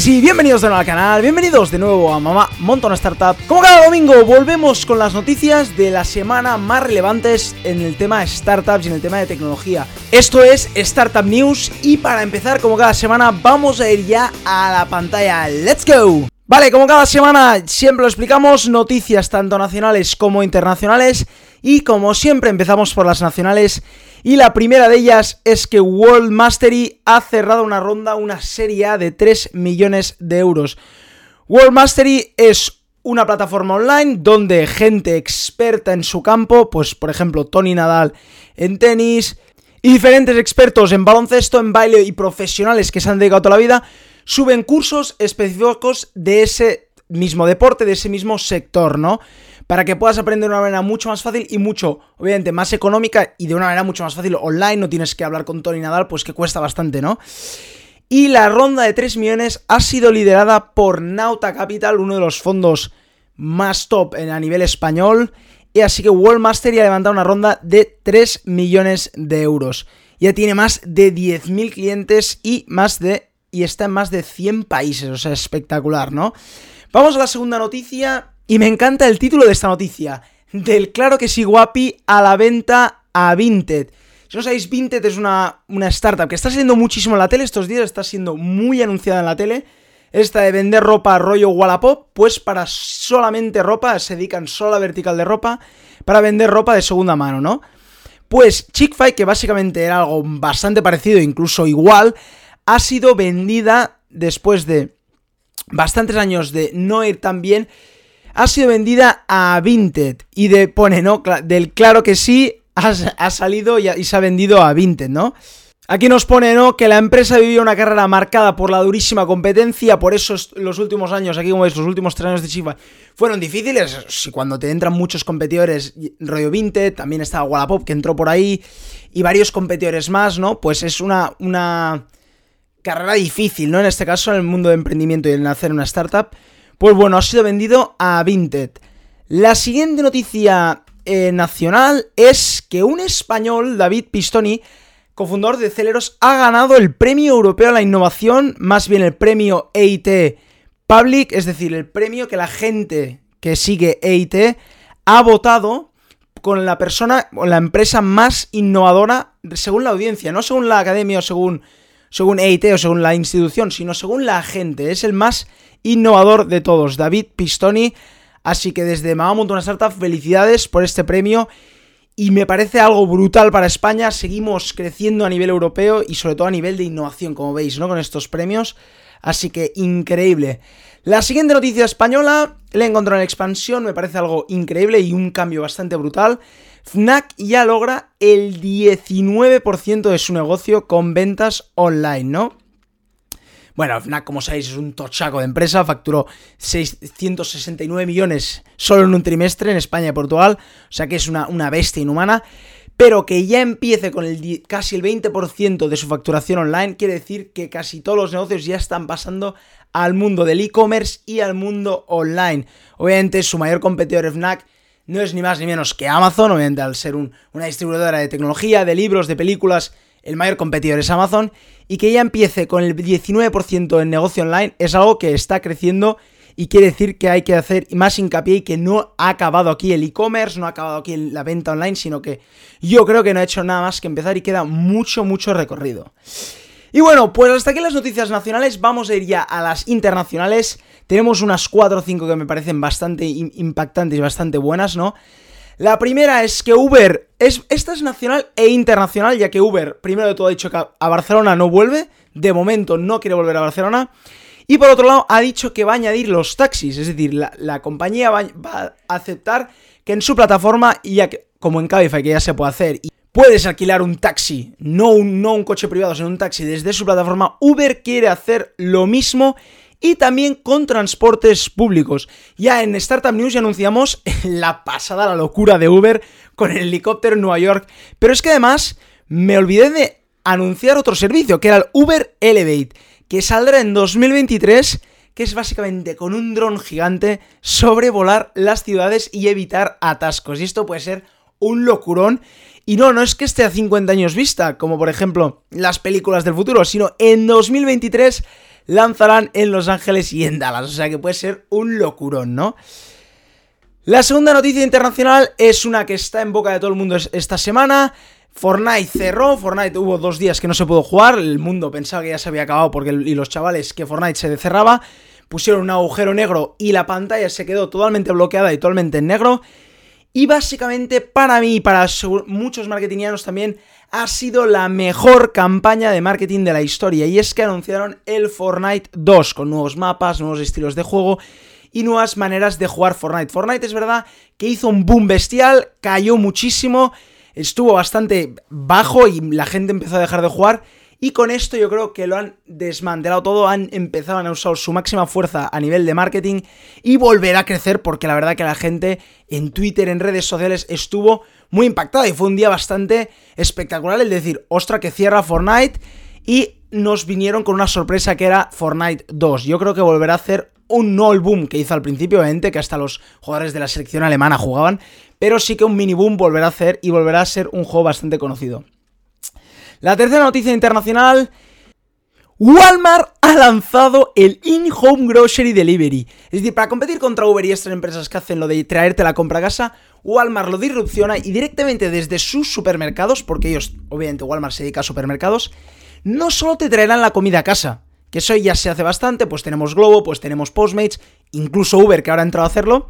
sí, bienvenidos de nuevo al canal, bienvenidos de nuevo a Mamá Montón Startup. Como cada domingo, volvemos con las noticias de la semana más relevantes en el tema startups y en el tema de tecnología. Esto es Startup News y para empezar, como cada semana, vamos a ir ya a la pantalla. ¡Let's go! Vale, como cada semana siempre lo explicamos, noticias tanto nacionales como internacionales y como siempre empezamos por las nacionales y la primera de ellas es que World Mastery ha cerrado una ronda, una serie A de 3 millones de euros. World Mastery es una plataforma online donde gente experta en su campo, pues por ejemplo Tony Nadal en tenis y diferentes expertos en baloncesto, en baile y profesionales que se han dedicado toda la vida, suben cursos específicos de ese mismo deporte, de ese mismo sector, ¿no? Para que puedas aprender de una manera mucho más fácil y mucho, obviamente, más económica y de una manera mucho más fácil online, no tienes que hablar con Tony Nadal, pues que cuesta bastante, ¿no? Y la ronda de 3 millones ha sido liderada por Nauta Capital, uno de los fondos más top a nivel español. Y así que World Master ya ha levantado una ronda de 3 millones de euros. Ya tiene más de 10.000 clientes y más de y está en más de 100 países, o sea, espectacular, ¿no? Vamos a la segunda noticia y me encanta el título de esta noticia, del claro que sí guapi a la venta a Vinted. Si no sabéis, Vinted es una, una startup que está saliendo muchísimo en la tele estos días, está siendo muy anunciada en la tele. Esta de vender ropa rollo Wallapop, pues para solamente ropa, se dedican solo a vertical de ropa, para vender ropa de segunda mano, ¿no? Pues Chickfy, que básicamente era algo bastante parecido, incluso igual, ha sido vendida después de bastantes años de no ir tan bien, ha sido vendida a Vinted y de pone, ¿no? Del claro que sí ha, salido y, se ha vendido a Vinted, ¿no? Aquí nos pone, ¿no? Que la empresa vivió una carrera marcada por la durísima competencia, por eso los últimos años, aquí como veis, los últimos tres años de Chifa fueron difíciles. Si cuando te entran muchos competidores, rollo Vinted, también está Wallapop que entró por ahí, y varios competidores más, ¿no? Pues es una, una carrera difícil, ¿no? En este caso, en el mundo de emprendimiento y en hacer una startup. Pues bueno, ha sido vendido a Vinted. La siguiente noticia eh, nacional es que un español, David Pistoni, cofundador de Celeros, ha ganado el premio europeo a la innovación, más bien el premio EIT Public, es decir, el premio que la gente que sigue EIT ha votado con la persona o la empresa más innovadora según la audiencia, no según la academia o según según EIT o según la institución, sino según la gente. Es el más innovador de todos, David Pistoni. Así que desde Mamá una Startup, felicidades por este premio. Y me parece algo brutal para España. Seguimos creciendo a nivel europeo y sobre todo a nivel de innovación, como veis, ¿no? Con estos premios. Así que increíble. La siguiente noticia española la encontrado en expansión, me parece algo increíble y un cambio bastante brutal. Fnac ya logra el 19% de su negocio con ventas online, ¿no? Bueno, Fnac, como sabéis, es un tochaco de empresa, facturó 669 millones solo en un trimestre en España y Portugal, o sea que es una, una bestia inhumana, pero que ya empiece con casi el 20% de su facturación online, quiere decir que casi todos los negocios ya están pasando al mundo del e-commerce y al mundo online. Obviamente su mayor competidor Fnac no es ni más ni menos que Amazon, obviamente al ser una distribuidora de tecnología, de libros, de películas, el mayor competidor es Amazon, y que ya empiece con el 19% en negocio online es algo que está creciendo y quiere decir que hay que hacer más hincapié y que no ha acabado aquí el e-commerce, no ha acabado aquí la venta online, sino que yo creo que no ha hecho nada más que empezar y queda mucho, mucho recorrido. Y bueno, pues hasta aquí las noticias nacionales, vamos a ir ya a las internacionales. Tenemos unas 4 o 5 que me parecen bastante impactantes y bastante buenas, ¿no? La primera es que Uber, es, esta es nacional e internacional, ya que Uber, primero de todo, ha dicho que a Barcelona no vuelve, de momento no quiere volver a Barcelona. Y por otro lado, ha dicho que va a añadir los taxis, es decir, la, compañía va, a aceptar que en su plataforma, ya que, como en Cabify, que ya se puede hacer, puedes alquilar un taxi, no un, no un coche privado, sino un taxi desde su plataforma, Uber quiere hacer lo mismo y también con transportes públicos. Ya en Startup News ya anunciamos la pasada, la locura de Uber con el helicóptero en Nueva York, pero es que además me olvidé de anunciar otro servicio, que era el Uber Elevate, que saldrá en 2023 que es básicamente con un dron gigante sobrevolar las ciudades y evitar atascos. Y esto puede ser un locurón. Y no, no es que esté a 50 años vista, como por ejemplo las películas del futuro, sino en 2023 lanzarán en Los Ángeles y en Dallas. O sea que puede ser un locurón, ¿no? La segunda noticia internacional es una que está en boca de todo el mundo esta semana. Fortnite cerró, Fortnite hubo dos días que no se pudo jugar, el mundo pensaba que ya se había acabado porque y los chavales que Fortnite se cerraba, pusieron un agujero negro y la pantalla se quedó totalmente bloqueada y totalmente en negro. Y básicamente para mí y para muchos marketingianos también ha sido la mejor campaña de marketing de la historia. Y es que anunciaron el Fortnite 2 con nuevos mapas, nuevos estilos de juego y nuevas maneras de jugar Fortnite. Fortnite es verdad que hizo un boom bestial, cayó muchísimo estuvo bastante bajo y la gente empezó a dejar de jugar. Y con esto yo creo que lo han desmantelado todo, han empezado a usar su máxima fuerza a nivel de marketing y volverá a crecer porque la verdad que la gente en Twitter, en redes sociales estuvo muy impactada y fue un día bastante espectacular el decir, ostra que cierra Fortnite y nos vinieron con una sorpresa que era Fortnite 2. Yo creo que volverá a hacer un no boom que hizo al principio, obviamente, que hasta los jugadores de la selección alemana jugaban, pero sí que un mini boom volverá a hacer y volverá a ser un juego bastante conocido. La tercera noticia internacional. Walmart ha lanzado el In-Home Grocery Delivery. Es decir, para competir contra Uber y estas empresas que hacen lo de traerte la compra a casa, Walmart lo disrupciona y directamente desde sus supermercados, porque ellos, obviamente, Walmart se dedica a supermercados, no solo te traerán la comida a casa, que eso ya se hace bastante, pues tenemos Globo, pues tenemos Postmates, incluso Uber que ahora ha entrado a hacerlo,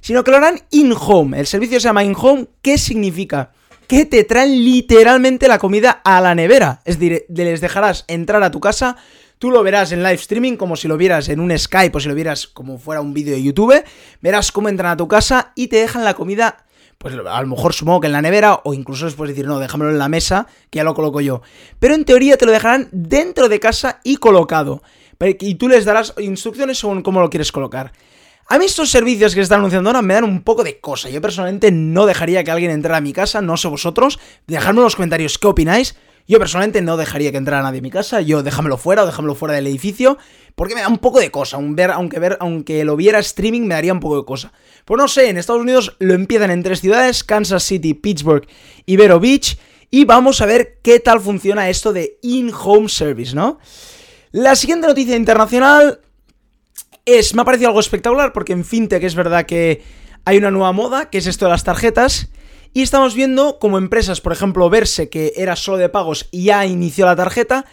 sino que lo harán in-home. El servicio se llama in-home, ¿qué significa? Que te traen literalmente la comida a la nevera. Es decir, les dejarás entrar a tu casa, tú lo verás en live streaming como si lo vieras en un Skype o si lo vieras como fuera un vídeo de YouTube, verás cómo entran a tu casa y te dejan la comida pues a lo mejor supongo que en la nevera o incluso después decir, no, déjamelo en la mesa, que ya lo coloco yo. Pero en teoría te lo dejarán dentro de casa y colocado. Y tú les darás instrucciones según cómo lo quieres colocar. A mí estos servicios que se están anunciando ahora me dan un poco de cosa. Yo personalmente no dejaría que alguien entrara a mi casa, no sé vosotros. Dejadme en los comentarios qué opináis. Yo personalmente no dejaría que entrara nadie a mi casa, yo déjamelo fuera o déjamelo fuera del edificio, porque me da un poco de cosa, ver, aunque, ver, aunque lo viera streaming me daría un poco de cosa. Pues no sé, en Estados Unidos lo empiezan en tres ciudades, Kansas City, Pittsburgh y Vero Beach, y vamos a ver qué tal funciona esto de in-home service, ¿no? La siguiente noticia internacional es, me ha parecido algo espectacular, porque en FinTech es verdad que hay una nueva moda, que es esto de las tarjetas, y estamos viendo como empresas, por ejemplo, Verse, que era solo de pagos y ya inició la tarjeta,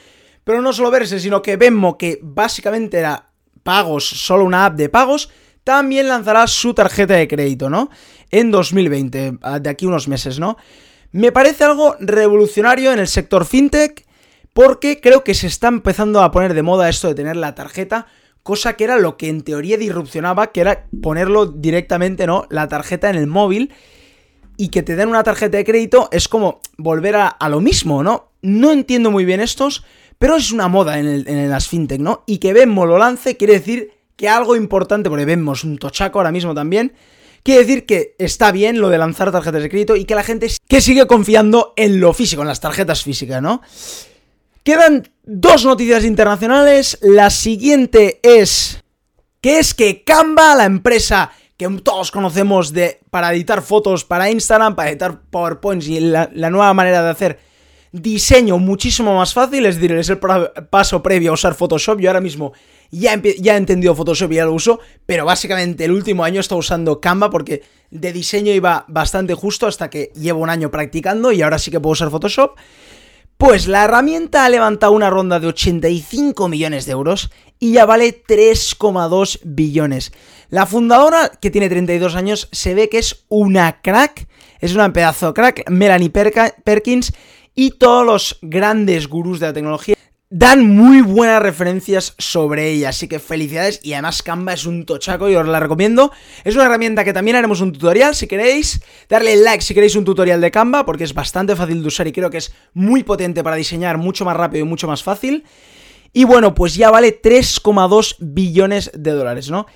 pero no solo Verse, sino que Venmo, que básicamente era pagos, solo una app de pagos, también lanzará su tarjeta de crédito, ¿no? En 2020, de aquí unos meses, ¿no? Me parece algo revolucionario en el sector fintech porque creo que se está empezando a poner de moda esto de tener la tarjeta, cosa que era lo que en teoría disrupcionaba, que era ponerlo directamente, ¿no? La tarjeta en el móvil y que te den una tarjeta de crédito es como volver a, lo mismo, ¿no? No entiendo muy bien estos, pero es una moda en, el, las fintech, ¿no? Y que Venmo lo lance quiere decir que algo importante, porque Venmo es un tochaco ahora mismo también, quiere decir que está bien lo de lanzar tarjetas de crédito y que la gente que sigue confiando en lo físico, en las tarjetas físicas, ¿no? Quedan dos noticias internacionales. La siguiente es que es que Canva, la empresa que todos conocemos de, para editar fotos para Instagram, para editar PowerPoints y la, nueva manera de hacer diseño muchísimo más fácil, es decir, es el paso previo a usar Photoshop. Yo ahora mismo ya, ya he entendido Photoshop y ya lo uso, pero básicamente el último año he estado usando Canva porque de diseño iba bastante justo hasta que llevo un año practicando y ahora sí que puedo usar Photoshop. Pues la herramienta ha levantado una ronda de 85 millones de euros y ya vale 3,2 billones. La fundadora, que tiene 32 años, se ve que es una crack, es una pedazo crack, Melanie Perkins, y todos los grandes gurús de la tecnología dan muy buenas referencias sobre ella, así que felicidades y además Canva es un tochaco y os la recomiendo. Es una herramienta que también haremos un tutorial si queréis, darle like si queréis un tutorial de Canva porque es bastante fácil de usar y creo que es muy potente para diseñar mucho más rápido y mucho más fácil. Y bueno, pues ya vale 3,2 billones de dólares, ¿no?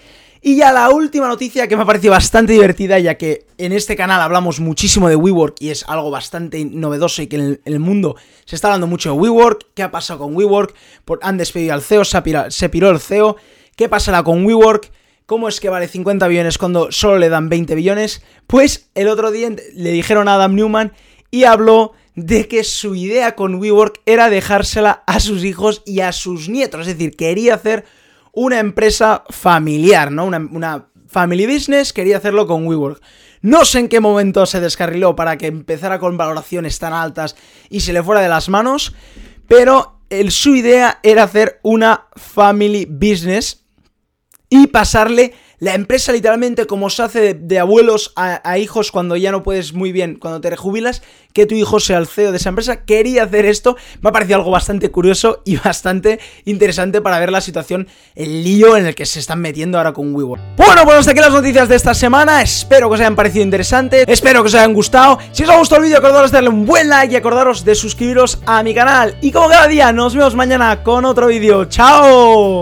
Y ya la última noticia que me ha parecido bastante divertida, ya que en este canal hablamos muchísimo de WeWork y es algo bastante novedoso y que en el, mundo se está hablando mucho de WeWork. ¿Qué ha pasado con WeWork? han despedido al CEO, se, piró el CEO. ¿Qué pasará con WeWork? ¿Cómo es que vale 50 billones cuando solo le dan 20 billones? Pues el otro día le dijeron a Adam Newman y habló de que su idea con WeWork era dejársela a sus hijos y a sus nietos. Es decir, quería hacer una empresa familiar, ¿no? Una, family business, quería hacerlo con WeWork. No sé en qué momento se descarriló para que empezara con valoraciones tan altas y se le fuera de las manos, pero el, su idea era hacer una family business y pasarle la empresa literalmente como se hace de, abuelos a, hijos cuando ya no puedes muy bien, cuando te rejubilas, que tu hijo sea el CEO de esa empresa. Quería hacer esto, me ha parecido algo bastante curioso y bastante interesante para ver la situación, el lío en el que se están metiendo ahora con WeWork. Bueno, pues hasta aquí las noticias de esta semana, espero que os hayan parecido interesantes, espero que os hayan gustado. Si os ha gustado el vídeo, acordaros de darle un buen like y acordaros de suscribiros a mi canal. Y como cada día, nos vemos mañana con otro vídeo. ¡Chao!